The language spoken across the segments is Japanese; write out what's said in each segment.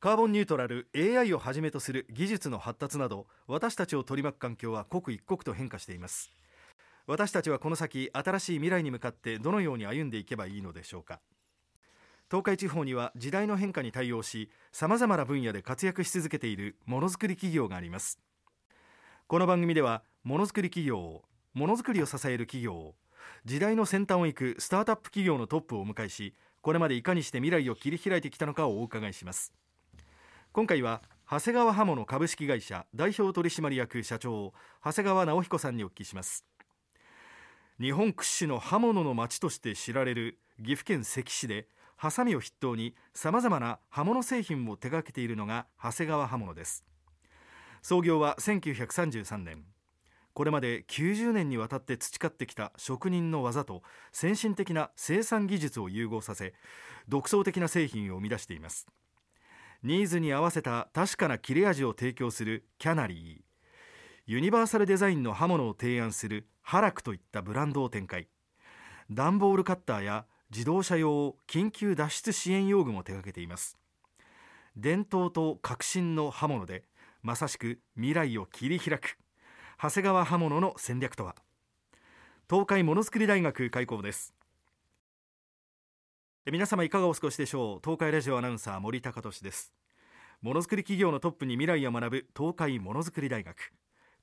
カーボンニュートラル AI をはじめとする技術の発達など私たちを取り巻く環境は刻一刻と変化しています。私たちはこの先新しい未来に向かってどのように歩んでいけばいいのでしょうか。東海地方には時代の変化に対応しさまざまな分野で活躍し続けているものづくり企業があります。この番組ではものづくり企業をものづくりを支える企業を時代の先端を行くスタートアップ企業のトップをお迎えしこれまでいかにして未来を切り開いてきたのかをお伺いします。今回は長谷川刃物株式会社代表取締役社長長谷川直彦さんにお聞きします。日本屈指の刃物の町として知られる岐阜県関市でハサミを筆頭にさまざまな刃物製品を手掛けているのが長谷川刃物です。創業は1933年。これまで90年にわたって培ってきた職人の技と先進的な生産技術を融合させ独創的な製品を生み出しています。ニーズに合わせた確かな切れ味を提供するキャナリー。ユニバーサルデザインの刃物を提案するハラクといったブランドを展開。段ボールカッターや自動車用緊急脱出支援用具も手掛けています。伝統と革新の刃物でまさしく未来を切り開く。長谷川刃物の戦略とは。東海ものづくり大学開校です。皆様いかがお過ごしでしょう？東海ラジオアナウンサー森高俊です。ものづくり企業のトップに未来を学ぶ東海ものづくり大学。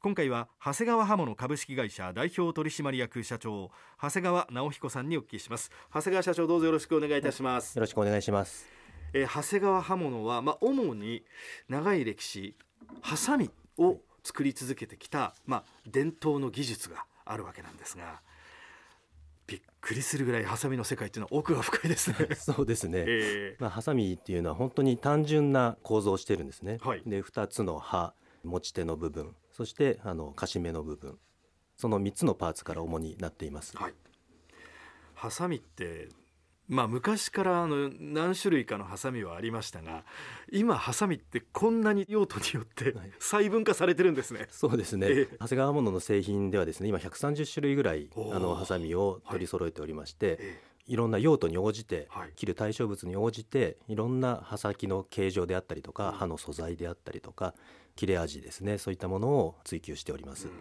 今回は長谷川刃物株式会社代表取締役社長長谷川直彦さんにお聞きします。長谷川社長どうぞよろしくお願いいたします。よろしくお願いします。えー、長谷川刃物はまあ主に長い歴史ハサミを作り続けてきたまあ伝統の技術があるわけなんですがくりするぐらいハサミの世界っていうのは奥が深いですね。そうですね、えー、まあ、ハサミっていうのは本当に単純な構造をしてるんですね、はい、で2つの刃持ち手の部分そしてあのカシメの部分。その3つのパーツから主になっています、はい、ハサミってまあ、昔からあの何種類かのハサミはありましたが今ハサミってこんなに用途によって細分化されてるんですね、はい、そうですね、えー、長谷川物の製品ではですね今130種類ぐらいあのハサミを取り揃えておりまして、はい。えー、いろんな用途に応じて、はい、切る対象物に応じていろんな刃先の形状であったりとか、うん、刃の素材であったりとか切れ味ですねそういったものを追求しております。うん。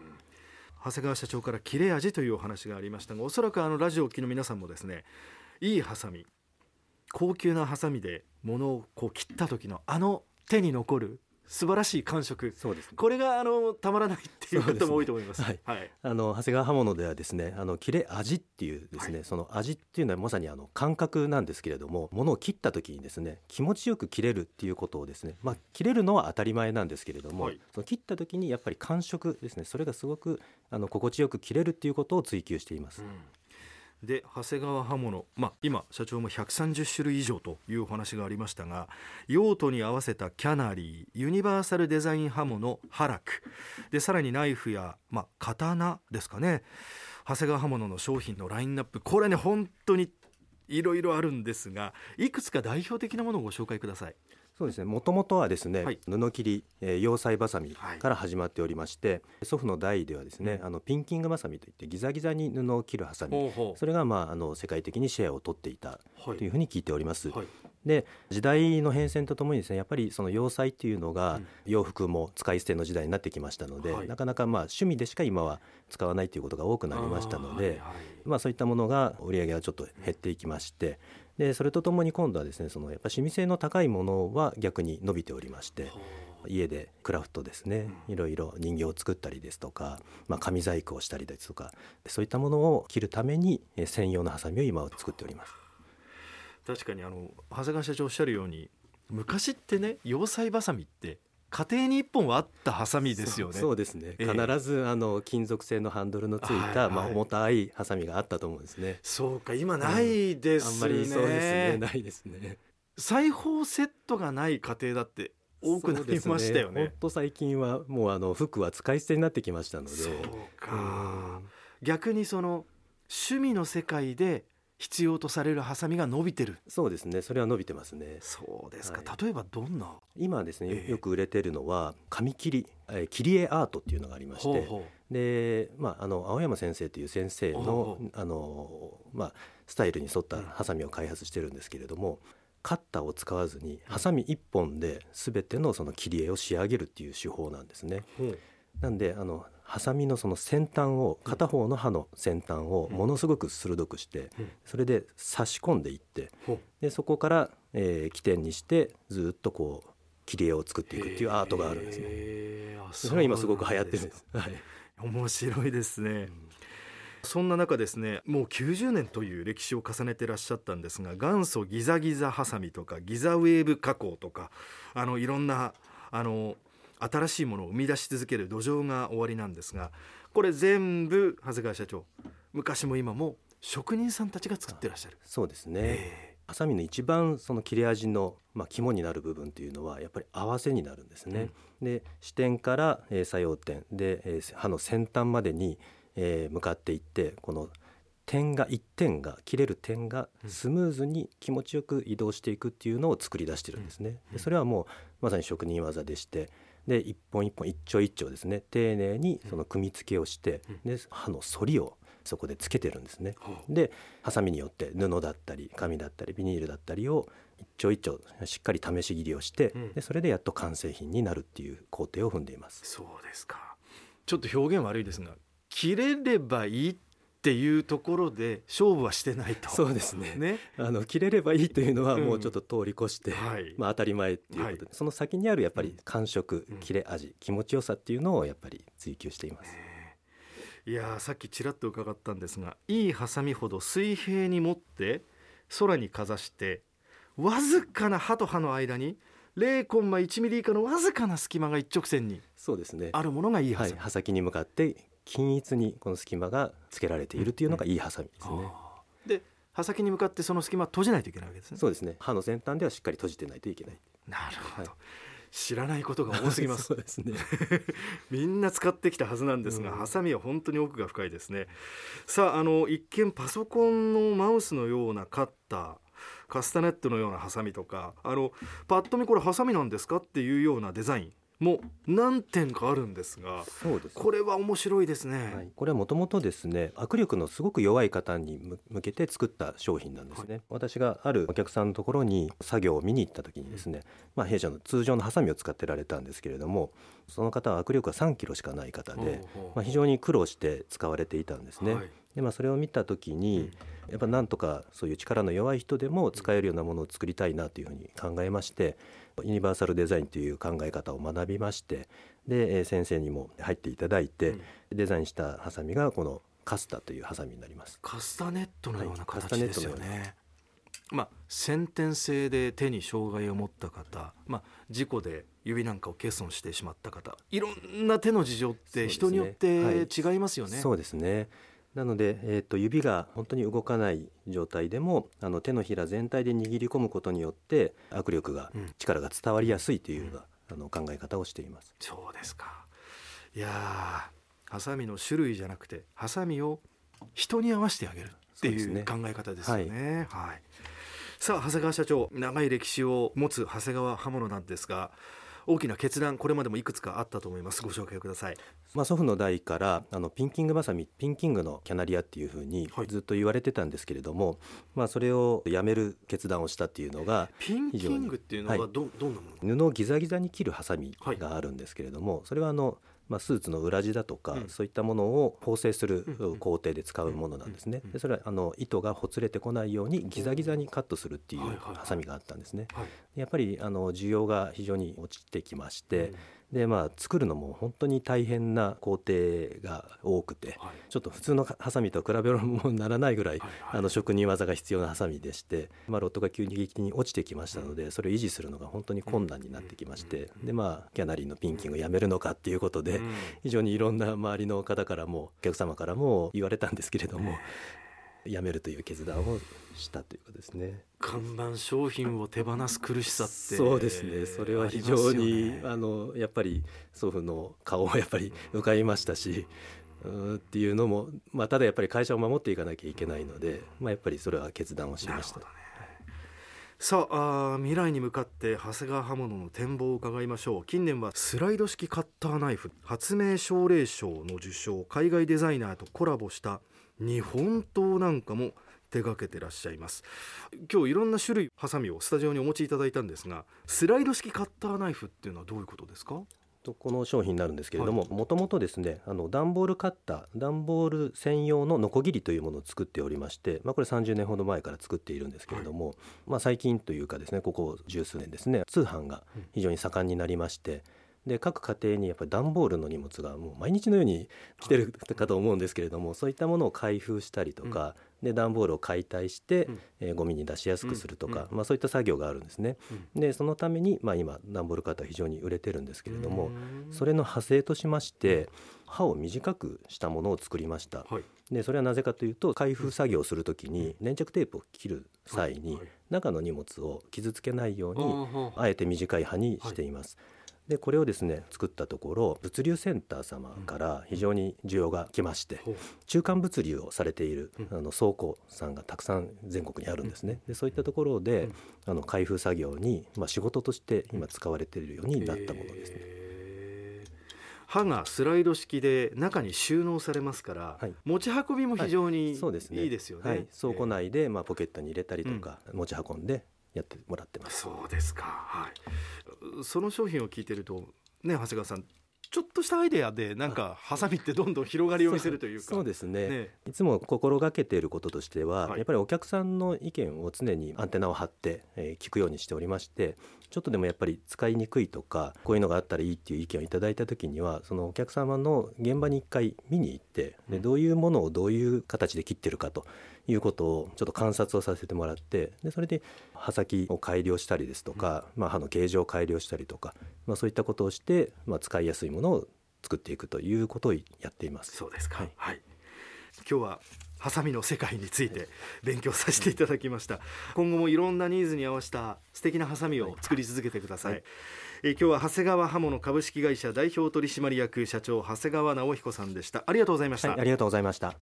長谷川社長から切れ味というお話がありましたがおそらくあのラジオを聴きの皆さんもですねいいハサミ。高級なハサミで物をこう切った時のあの手に残る素晴らしい感触。そうです、ね、これがあのたまらないっていう方も多いと思います、ね、はい、はい、あの長谷川刃物ではですねあの切れ味っていうですね、はい、その味っていうのはまさにあの感覚なんですけれども物を切った時にですね気持ちよく切れるっていうことをですねまあ切れるのは当たり前なんですけれども、はい、その切った時にやっぱり感触ですねそれがすごくあの心地よく切れるっていうことを追求しています、うんで長谷川刃物、まあ、今社長も130種類以上というお話がありましたが用途に合わせたキャナリーユニバーサルデザイン刃物ハラクでさらにナイフや、まあ、刀ですかね長谷川刃物の商品のラインナップこれね本当にいろいろあるんですがいくつか代表的なものをご紹介ください。そうですね。もともとはですね、はい、布切り、えー、洋裁ばさみから始まっておりまして、はい、祖父の代ではですね、あのピンキングばさみといってギザギザに布を切るハサミそれが、まあ、あの世界的にシェアを取っていたというふうに聞いております。はい、で時代の変遷とともにですねやっぱりその洋裁っていうのが洋服も使い捨ての時代になってきましたので、なかなかまあ趣味でしか今は使わないということが多くなりましたので、まあ、そういったものが売り上げがちょっと減っていきましてでそれとともに今度はですねそのやっぱ趣味性の高いものは逆に伸びておりまして家でクラフトですねいろいろ人形を作ったりですとか、まあ、紙細工をしたりですとかそういったものを切るために専用のハサミを今は作っております。確かにあの長谷川社長おっしゃるように昔ってね洋裁ばさみって家庭に一本はあったハサミですよね。そうですね。必ずあの金属製のハンドルのついた、まあ重たいハサミがあったと思うんですね。そうか今ないですね、あんまりそうですねないですね。裁縫セットがない家庭だって多くなりましたよね。本当、最近はもうあの服は使い捨てになってきましたので。そうか。逆にその趣味の世界で必要とされるハサミが伸びてる。そうですね。それは伸びてますね。そうですか、はい、例えばどんな？今ですね、えー、よく売れてるのは紙切り、えー、切り絵アートっていうのがありましてで、まあ、あの青山先生という先生のあの、まあ、スタイルに沿ったハサミを開発してるんですけれどもカッターを使わずにハサミ1本で全てのその切り絵を仕上げるっていう手法なんですね。なんであのハサミのその先端を片方の刃の先端をものすごく鋭くしてそれで差し込んでいってでそこから、えー、起点にしてずっとこう切り絵を作っていくっていうアートがあるんですね。それが今すごく流行ってるんです。はい、面白いですね。うん。そんな中ですねもう90年という歴史を重ねてらっしゃったんですが元祖ギザギザハサミとかギザウェーブ加工とかあのいろんなあの新しいものを生み出し続ける土壌が終わりなんですがこれ全部長谷川社長昔も今も職人さんたちが作ってらっしゃる。そうですね、えー、ハサミの一番その切れ味の、まあ、肝になる部分というのはやっぱり合わせになるんですね、うん、で支点から、えー、作用点で、えー、刃の先端までにえー、向かっていってこの点が一点が切れる点がスムーズに気持ちよく移動していくっていうのを作り出してるんですね。でそれはもうまさに職人技でしてで一本一本一丁一丁ですね。丁寧にその組み付けをしてで刃の反りをそこでつけてるんですね。でハサミによって布だったり紙だったりビニールだったりを一丁一丁しっかり試し切りをして、でそれでやっと完成品になるっていう工程を踏んでいます。そうですか。ちょっと表現悪いですが切れればいいっていうところで勝負はしてないと。そうですね。ね。あの切れればいいというのはもうちょっと通り越して、うんはい、まあ、当たり前っていうことで、はい、その先にあるやっぱり感触、切れ味気持ちよさっていうのをやっぱり追求しています。いやさっきちらっと伺ったんですがいいハサミほど水平に持って空にかざしてわずかな刃と刃の間に0コンマ1ミリ以下のわずかな隙間が一直線にそうですね。あるものがいいはい、刃先に向かって均一にこの隙間がつけられているというのがいいハサミですね。で刃先に向かってその隙間閉じないといけないわけですね。そうですね。刃の先端ではしっかり閉じてないといけない。なるほど。はい知らないことが多すぎますそうですね みんな使ってきたはずなんですが、うん、ハサミは本当に奥が深いですねさああの一見パソコンのマウスのようなカッターカスタネットのようなハサミとかあのパッと見これハサミなんですかっていうようなデザインも何点かあるんですがそうです、ね、これは面白いですね、はい、これはもともとですね握力のすごく弱い方に向けて作った商品なんですね、はい、私があるお客さんのところに作業を見に行った時にですね、まあ、弊社の通常のハサミを使ってられたんですけれどもその方は握力が3キロしかない方で、まあ、非常に苦労して使われていたんですね、はい、でまあ、それを見た時に、やっぱなんとかそういう力の弱い人でも使えるようなものを作りたいなというふうに考えましてユニバーサルデザインという考え方を学びましてで先生にも入っていただいて、デザインしたハサミがこのカスタというハサミになります。カスタネットのような形ですよね、はい、まあ、先天性で手に障害を持った方、まあ、事故で指なんかを欠損してしまった方いろんな手の事情って人によって違いますよね。そうですね、なので、えーと、指が本当に動かない状態でもあの手のひら全体で握り込むことによって握力が、うん、力が伝わりやすいというような、あの考え方をしています。そうですか。いやハサミの種類じゃなくてハサミを人に合わせてあげるっていう考え方ですよね。ねはい、はい、さあ長谷川社長長い歴史を持つ長谷川刃物なんですが大きな決断これまでもいくつかあったと思います。ご紹介ください、まあ、祖父の代からあのピンキングバサミピンキングのキャナリアっていうふうにずっと言われてたんですけれども、はい、まあ、それをやめる決断をしたっていうのがピンキングっていうのはど,、はい、どんなもの？布をギザギザに切るハサミがあるんですけれども、それはあのまあ、スーツの裏地だとか、うん、そういったものを縫製する工程で使うものなんですね。でそれはあの糸がほつれてこないようにギザギザにカットするっていうハサミがあったんですね。やっぱりあの需要が非常に落ちてきまして、でまあ作るのも本当に大変な工程が多くて、はい、ちょっと普通のハサミと比べるもならないぐらい、はいはい、あの職人技が必要なハサミでして、まあ、ロットが急激に落ちてきましたので、うん、それを維持するのが本当に困難になってきまして、うん、でまあキャナリーのピンキングをやめるのかっていうことで、うん、非常にいろんな周りの方からもお客様からも言われたんですけれども、やめるという決断をしたということですね。看板商品を手放す苦しさってそうですね。それは非常にあ、ね,、のやっぱり祖父の顔をやっぱり浮かびましたし。っていうのも、まあ、ただやっぱり会社を守っていかなきゃいけないので、まあ、やっぱりそれは決断をしました。ね、さああ未来に向かって長谷川刃物の展望を伺いましょう近年はスライド式カッターナイフ発明奨励賞の受賞海外デザイナーとコラボした日本刀なんかも手掛けてらっしゃいます。今日いろんな種類ハサミをスタジオにお持ちいただいたんですがスライド式カッターナイフっていうのはどういうことですか？とこの商品になるんですけれどももともとですねあの段ボールカッター段ボール専用のノコギリというものを作っておりまして、まあ、これ30年ほど前から作っているんですけれども、はい、まあ、最近というかですねここ十数年ですね通販が非常に盛んになりまして、で各家庭にやっぱり段ボールの荷物がもう毎日のように来てるかと思うんですけれども、そういったものを開封したりとか、で段ボールを解体して、えー、ゴミに出しやすくするとか、まあ、そういった作業があるんですね。でそのために、まあ、今段ボールカッター非常に売れてるんですけれどもそれの派生としまして刃を短くしたものを作りました。はい。でそれはなぜかというと開封作業をするときに粘着テープを切る際に中の荷物を傷つけないようにあえて短い刃にしています。でこれをですね作ったところ物流センター様から非常に需要が来まして、中間物流をされている、あの倉庫さんがたくさん全国にあるんですね。でそういったところで、あの開封作業に、まあ、仕事として今使われているようになったものですね。刃がスライド式で中に収納されますから、はい、持ち運びも非常にい。いですよね。はい、倉庫内でまあポケットに入れたりとか、持ち運んでやってもらってます。そうですか。はい。その商品を聞いてるとね長谷川さんちょっとしたアイデアでなんかハサミってどんどん広がりを見せるというか。そうですね、ね、いつも心がけていることとしては、はい、やっぱりお客さんの意見を常にアンテナを張って、えー、聞くようにしておりましてちょっとでもやっぱり使いにくいとかこういうのがあったらいいっていう意見をいただいた時にはそのお客様の現場に一回見に行ってでどういうものをどういう形で切ってるかということをちょっと観察をさせてもらってでそれで刃先を改良したりですとか、まあ、刃の形状を改良したりとか、まあ、そういったことをして、まあ、使いやすいものを作っていくということをやっています。そうですか、はい、はい、今日はハサミの世界について勉強させていただきました。今後もいろんなニーズに合わせた素敵なハサミを作り続けてください、はい、え今日は長谷川刃物株式会社代表取締役社長長谷川直彦さんでした。ありがとうございました、はい、ありがとうございました